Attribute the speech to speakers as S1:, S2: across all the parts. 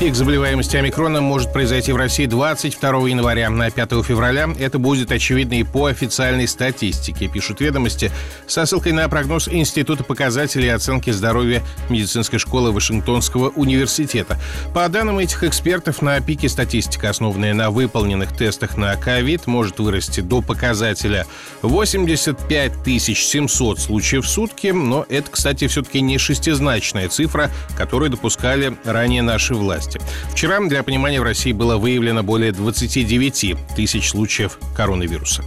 S1: Пик заболеваемости омикроном может произойти в России 22 января. На 5 февраля это будет очевидно и по официальной статистике, пишут ведомости, со ссылкой на прогноз Института показателей оценки здоровья медицинской школы Вашингтонского университета. По данным этих экспертов, на пике статистика, основанная на выполненных тестах на ковид, может вырасти до показателя 85 700 случаев в сутки, но это, кстати, все-таки не шестизначная цифра, которую допускали ранее наши власти власти. Вчера, для понимания, в России было выявлено более 29 тысяч случаев коронавируса.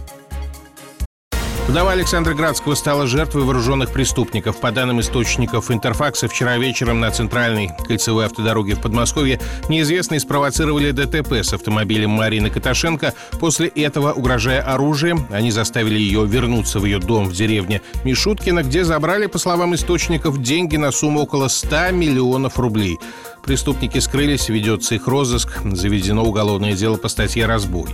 S1: Вдова Александра Градского стала жертвой вооруженных преступников. По данным источников Интерфакса, вчера вечером на центральной кольцевой автодороге в Подмосковье неизвестные спровоцировали ДТП с автомобилем Марины Каташенко. После этого, угрожая оружием, они заставили ее вернуться в ее дом в деревне Мишуткино, где забрали, по словам источников, деньги на сумму около 100 миллионов рублей. Преступники скрылись, ведется их розыск, заведено уголовное дело по статье «Разбой».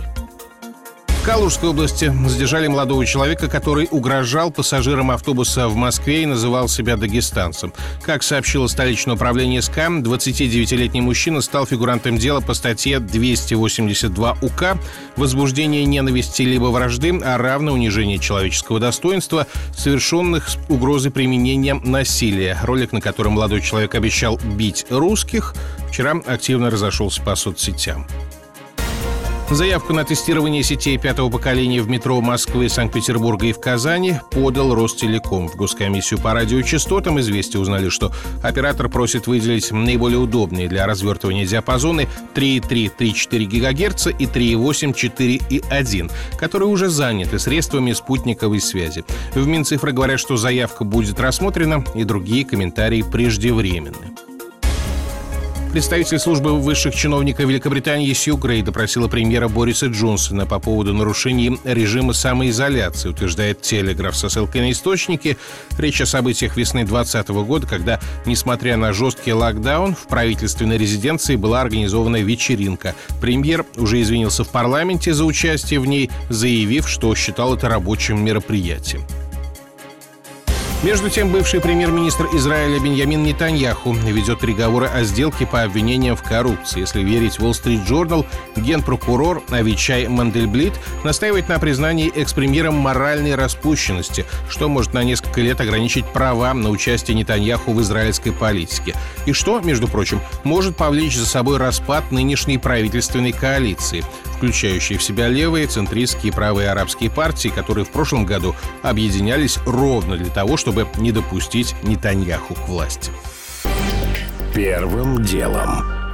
S1: Калужской области задержали молодого человека, который угрожал пассажирам автобуса в Москве и называл себя дагестанцем. Как сообщило столичное управление СК, 29-летний мужчина стал фигурантом дела по статье 282 УК «Возбуждение ненависти либо вражды, а равно унижение человеческого достоинства, совершенных с угрозой применения насилия». Ролик, на котором молодой человек обещал бить русских, вчера активно разошелся по соцсетям. Заявку на тестирование сетей пятого поколения в метро Москвы, Санкт-Петербурга и в Казани подал Ростелеком. В Госкомиссию по радиочастотам известия узнали, что оператор просит выделить наиболее удобные для развертывания диапазоны 3,3-3,4 ГГц и 3,8-4,1, которые уже заняты средствами спутниковой связи. В Минцифры говорят, что заявка будет рассмотрена, и другие комментарии преждевременны. Представитель службы высших чиновников Великобритании Сью Грей допросила премьера Бориса Джонсона по поводу нарушений режима самоизоляции, утверждает Телеграф со ссылкой на источники. Речь о событиях весны 2020 года, когда, несмотря на жесткий локдаун, в правительственной резиденции была организована вечеринка. Премьер уже извинился в парламенте за участие в ней, заявив, что считал это рабочим мероприятием. Между тем, бывший премьер-министр Израиля Беньямин Нетаньяху ведет переговоры о сделке по обвинениям в коррупции. Если верить Wall Street Journal, генпрокурор Авичай Мандельблит настаивает на признании экс-премьера моральной распущенности, что может на несколько лет ограничить права на участие Нетаньяху в израильской политике. И что, между прочим, может повлечь за собой распад нынешней правительственной коалиции, включающей в себя левые, центристские и правые арабские партии, которые в прошлом году объединялись ровно для того, чтобы не допустить Нетаньяху к власти.
S2: Первым делом.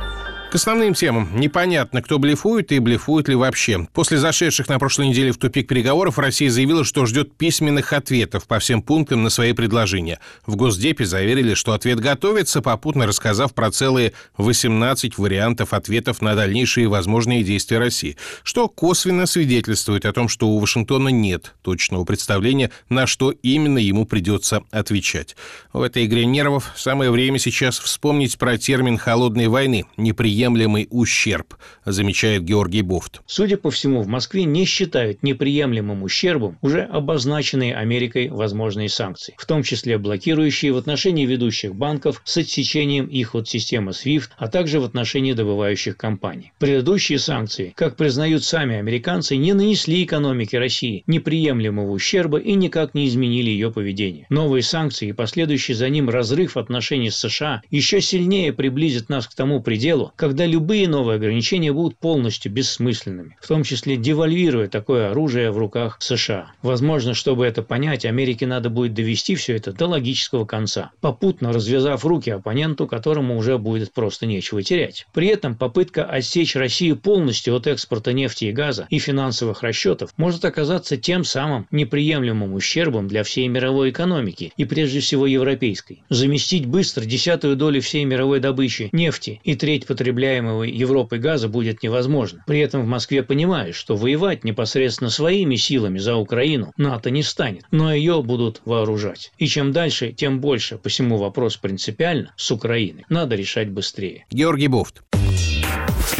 S1: К основным темам. Непонятно, кто блефует и блефует ли вообще. После зашедших на прошлой неделе в тупик переговоров Россия заявила, что ждет письменных ответов по всем пунктам на свои предложения. В Госдепе заверили, что ответ готовится, попутно рассказав про целые 18 вариантов ответов на дальнейшие возможные действия России, что косвенно свидетельствует о том, что у Вашингтона нет точного представления, на что именно ему придется отвечать. В этой игре нервов самое время сейчас вспомнить про термин «холодной войны», неприятно неприемлемый ущерб, замечает Георгий Буфт.
S3: Судя по всему, в Москве не считают неприемлемым ущербом уже обозначенные Америкой возможные санкции, в том числе блокирующие в отношении ведущих банков с отсечением их от системы SWIFT, а также в отношении добывающих компаний. Предыдущие санкции, как признают сами американцы, не нанесли экономике России неприемлемого ущерба и никак не изменили ее поведение. Новые санкции и последующий за ним разрыв отношений с США еще сильнее приблизят нас к тому пределу, когда когда любые новые ограничения будут полностью бессмысленными, в том числе девальвируя такое оружие в руках США. Возможно, чтобы это понять, Америке надо будет довести все это до логического конца, попутно развязав руки оппоненту, которому уже будет просто нечего терять. При этом попытка отсечь Россию полностью от экспорта нефти и газа и финансовых расчетов может оказаться тем самым неприемлемым ущербом для всей мировой экономики и прежде всего европейской. Заместить быстро десятую долю всей мировой добычи нефти и треть потребления потребляемого Европой газа будет невозможно. При этом в Москве понимают, что воевать непосредственно своими силами за Украину НАТО не станет, но ее будут вооружать. И чем дальше, тем больше. Посему вопрос принципиально с Украиной надо решать быстрее.
S1: Георгий Буфт.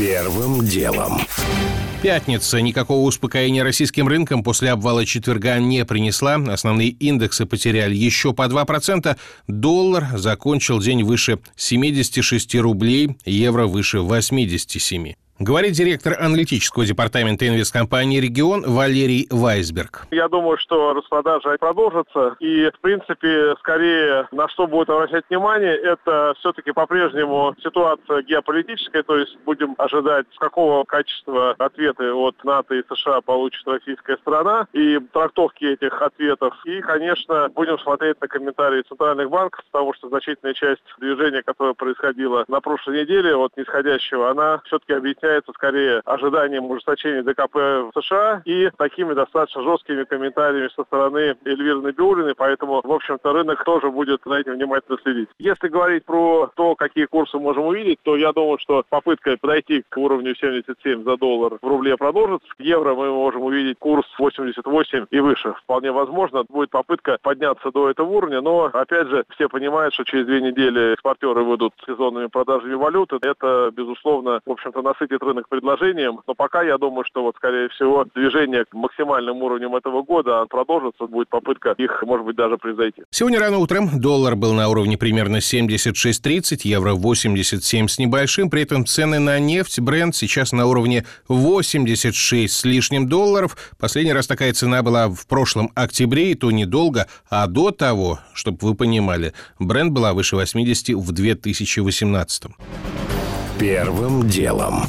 S2: Первым делом.
S1: Пятница. Никакого успокоения российским рынкам после обвала четверга не принесла. Основные индексы потеряли еще по 2%. Доллар закончил день выше 76 рублей, евро выше 87. Говорит директор аналитического департамента инвесткомпании «Регион» Валерий Вайсберг.
S4: Я думаю, что распродажа продолжится. И, в принципе, скорее, на что будет обращать внимание, это все-таки по-прежнему ситуация геополитическая. То есть будем ожидать, с какого качества ответы от НАТО и США получит российская сторона и трактовки этих ответов. И, конечно, будем смотреть на комментарии центральных банков, потому что значительная часть движения, которое происходило на прошлой неделе, от нисходящего, она все-таки объясняет является скорее ожиданием ужесточения ДКП в США и такими достаточно жесткими комментариями со стороны Эльвиры Набиулиной, поэтому, в общем-то, рынок тоже будет на этим внимательно следить. Если говорить про то, какие курсы можем увидеть, то я думаю, что попытка подойти к уровню 77 за доллар в рубле продолжится. В евро мы можем увидеть курс 88 и выше. Вполне возможно, будет попытка подняться до этого уровня, но, опять же, все понимают, что через две недели экспортеры выйдут сезонными продажами валюты. Это, безусловно, в общем-то, насытит открыт рынок предложением, но пока я думаю, что вот скорее всего движение к максимальным уровням этого года продолжится, будет попытка их, может быть, даже превзойти.
S1: Сегодня рано утром доллар был на уровне примерно 76.30, евро 87 с небольшим, при этом цены на нефть бренд сейчас на уровне 86 с лишним долларов. Последний раз такая цена была в прошлом октябре, и то недолго, а до того, чтобы вы понимали, бренд была выше 80 в 2018.
S2: Первым делом.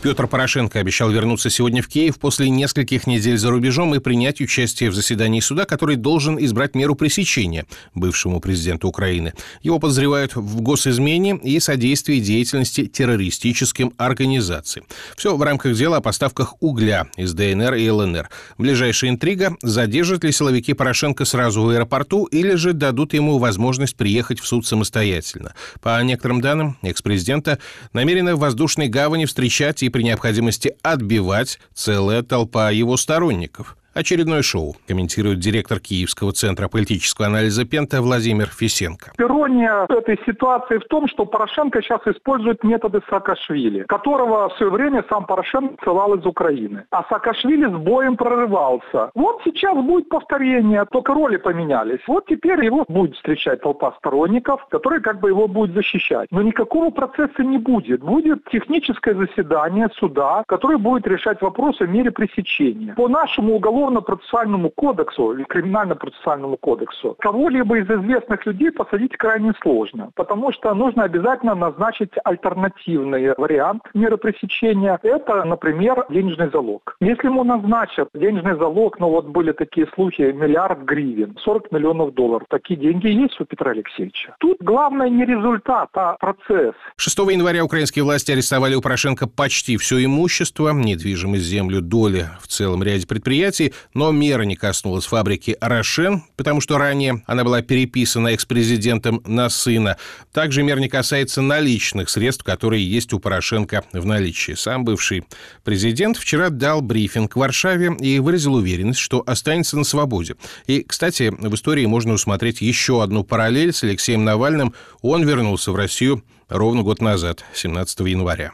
S1: Петр Порошенко обещал вернуться сегодня в Киев после нескольких недель за рубежом и принять участие в заседании суда, который должен избрать меру пресечения бывшему президенту Украины. Его подозревают в госизмене и содействии деятельности террористическим организациям. Все в рамках дела о поставках угля из ДНР и ЛНР. Ближайшая интрига – задержат ли силовики Порошенко сразу в аэропорту или же дадут ему возможность приехать в суд самостоятельно. По некоторым данным, экс-президента намерены в воздушной гавани встречать и при необходимости отбивать целая толпа его сторонников. Очередное шоу, комментирует директор Киевского центра политического анализа Пента Владимир Фисенко.
S5: Ирония этой ситуации в том, что Порошенко сейчас использует методы Саакашвили, которого в свое время сам Порошенко ссылал из Украины. А Саакашвили с боем прорывался. Вот сейчас будет повторение, только роли поменялись. Вот теперь его будет встречать толпа сторонников, которые как бы его будут защищать. Но никакого процесса не будет. Будет техническое заседание суда, которое будет решать вопрос о мере пресечения. По нашему уголовному уголовно-процессуальному кодексу или криминально-процессуальному кодексу кого-либо из известных людей посадить крайне сложно, потому что нужно обязательно назначить альтернативный вариант меры пресечения. Это, например, денежный залог. Если ему назначат денежный залог, ну вот были такие слухи, миллиард гривен, 40 миллионов долларов, такие деньги есть у Петра Алексеевича. Тут главное не результат, а процесс.
S1: 6 января украинские власти арестовали у Порошенко почти все имущество, недвижимость, землю, доли в целом ряде предприятий, но мера не коснулась фабрики «Рошен», потому что ранее она была переписана экс-президентом на сына. Также мер не касается наличных средств, которые есть у Порошенко в наличии. Сам бывший президент вчера дал брифинг в Варшаве и выразил уверенность, что останется на свободе. И, кстати, в истории можно усмотреть еще одну параллель с Алексеем Навальным. Он вернулся в Россию ровно год назад, 17 января.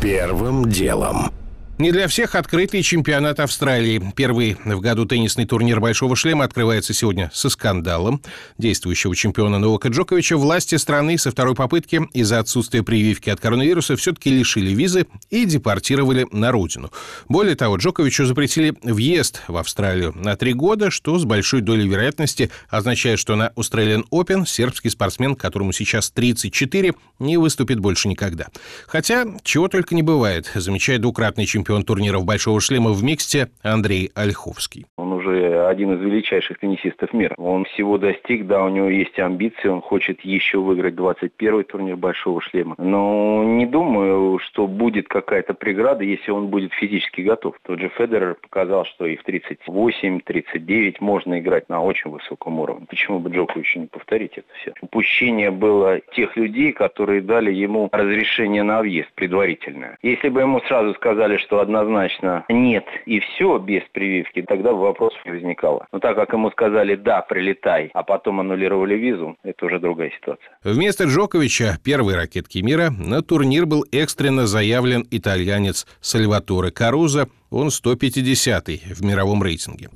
S2: Первым делом.
S1: Не для всех открытый чемпионат Австралии. Первый в году теннисный турнир «Большого шлема» открывается сегодня со скандалом. Действующего чемпиона Новака Джоковича власти страны со второй попытки из-за отсутствия прививки от коронавируса все-таки лишили визы и депортировали на родину. Более того, Джоковичу запретили въезд в Австралию на три года, что с большой долей вероятности означает, что на Australian Open сербский спортсмен, которому сейчас 34, не выступит больше никогда. Хотя, чего только не бывает, замечает двукратный чемпион чемпион турниров «Большого шлема» в миксте Андрей Ольховский.
S6: Он уже один из величайших теннисистов мира. Он всего достиг, да, у него есть амбиции, он хочет еще выиграть 21-й турнир «Большого шлема». Но не думаю, что будет какая-то преграда, если он будет физически готов. Тот же Федерер показал, что и в 38-39 можно играть на очень высоком уровне. Почему бы Джоковичу не повторить это все? Упущение было тех людей, которые дали ему разрешение на въезд предварительное. Если бы ему сразу сказали, что что однозначно нет и все без прививки, тогда вопросов не возникало. Но так как ему сказали «да, прилетай», а потом аннулировали визу, это уже другая ситуация.
S1: Вместо Джоковича, первой ракетки мира, на турнир был экстренно заявлен итальянец Сальваторе Каруза, он 150-й в мировом рейтинге.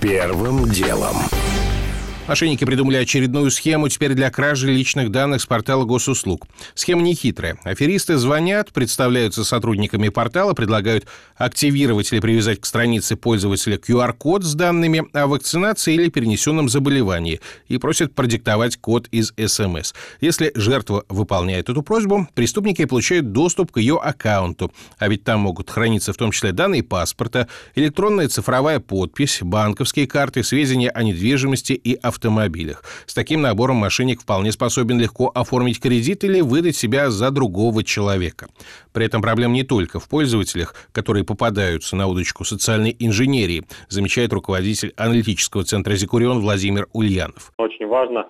S2: Первым делом.
S1: Мошенники придумали очередную схему теперь для кражи личных данных с портала госуслуг. Схема нехитрая. Аферисты звонят, представляются сотрудниками портала, предлагают активировать или привязать к странице пользователя QR-код с данными о вакцинации или перенесенном заболевании и просят продиктовать код из СМС. Если жертва выполняет эту просьбу, преступники получают доступ к ее аккаунту. А ведь там могут храниться в том числе данные паспорта, электронная цифровая подпись, банковские карты, сведения о недвижимости и автомобилях автомобилях. С таким набором мошенник вполне способен легко оформить кредит или выдать себя за другого человека. При этом проблем не только в пользователях, которые попадаются на удочку социальной инженерии, замечает руководитель аналитического центра «Зикурион» Владимир Ульянов.
S7: Очень важно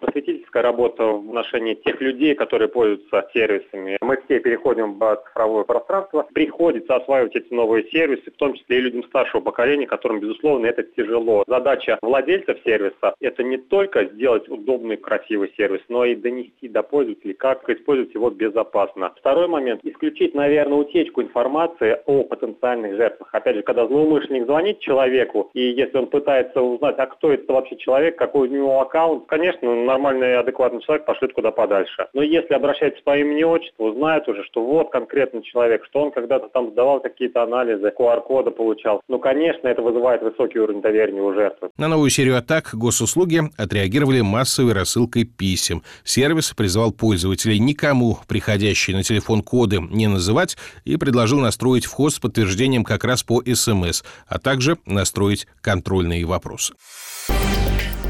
S7: просветительская работа в отношении тех людей, которые пользуются сервисами. Мы все переходим в цифровое пространство. Приходится осваивать эти новые сервисы, в том числе и людям старшего поколения, которым, безусловно, это тяжело. Задача владельцев сервиса – это не только сделать удобный, красивый сервис, но и донести до пользователей, как использовать его безопасно. Второй момент – исключить, наверное, утечку информации о потенциальных жертвах. Опять же, когда злоумышленник звонит человеку, и если он пытается узнать, а кто это вообще человек, какой у него аккаунт, конечно, нормальный адекватный человек пошлет куда подальше. Но если обращается по имени и отчеству, знает уже, что вот конкретный человек, что он когда-то там сдавал какие-то анализы, QR-кода получал, ну, конечно, это вызывает высокий уровень доверия у жертвы.
S1: На новую серию атак госуслуги отреагировали массовой рассылкой писем. Сервис призвал пользователей никому приходящие на телефон коды не называть и предложил настроить вход с подтверждением как раз по СМС, а также настроить контрольные вопросы.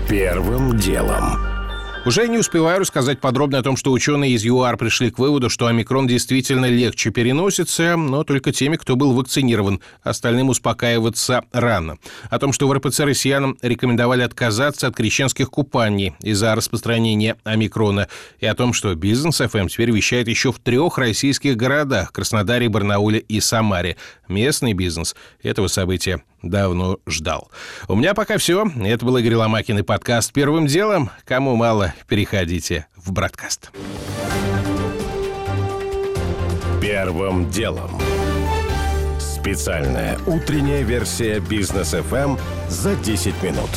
S2: Первым делом.
S1: Уже не успеваю рассказать подробно о том, что ученые из ЮАР пришли к выводу, что омикрон действительно легче переносится, но только теми, кто был вакцинирован. Остальным успокаиваться рано. О том, что в РПЦ россиянам рекомендовали отказаться от крещенских купаний из-за распространения омикрона. И о том, что бизнес ФМ эм теперь вещает еще в трех российских городах – Краснодаре, Барнауле и Самаре. Местный бизнес этого события давно ждал. У меня пока все. Это был Игорь Ломакин и подкаст «Первым делом». Кому мало, переходите в «Браткаст».
S2: Первым делом. Специальная утренняя версия «Бизнес-ФМ» за 10 минут.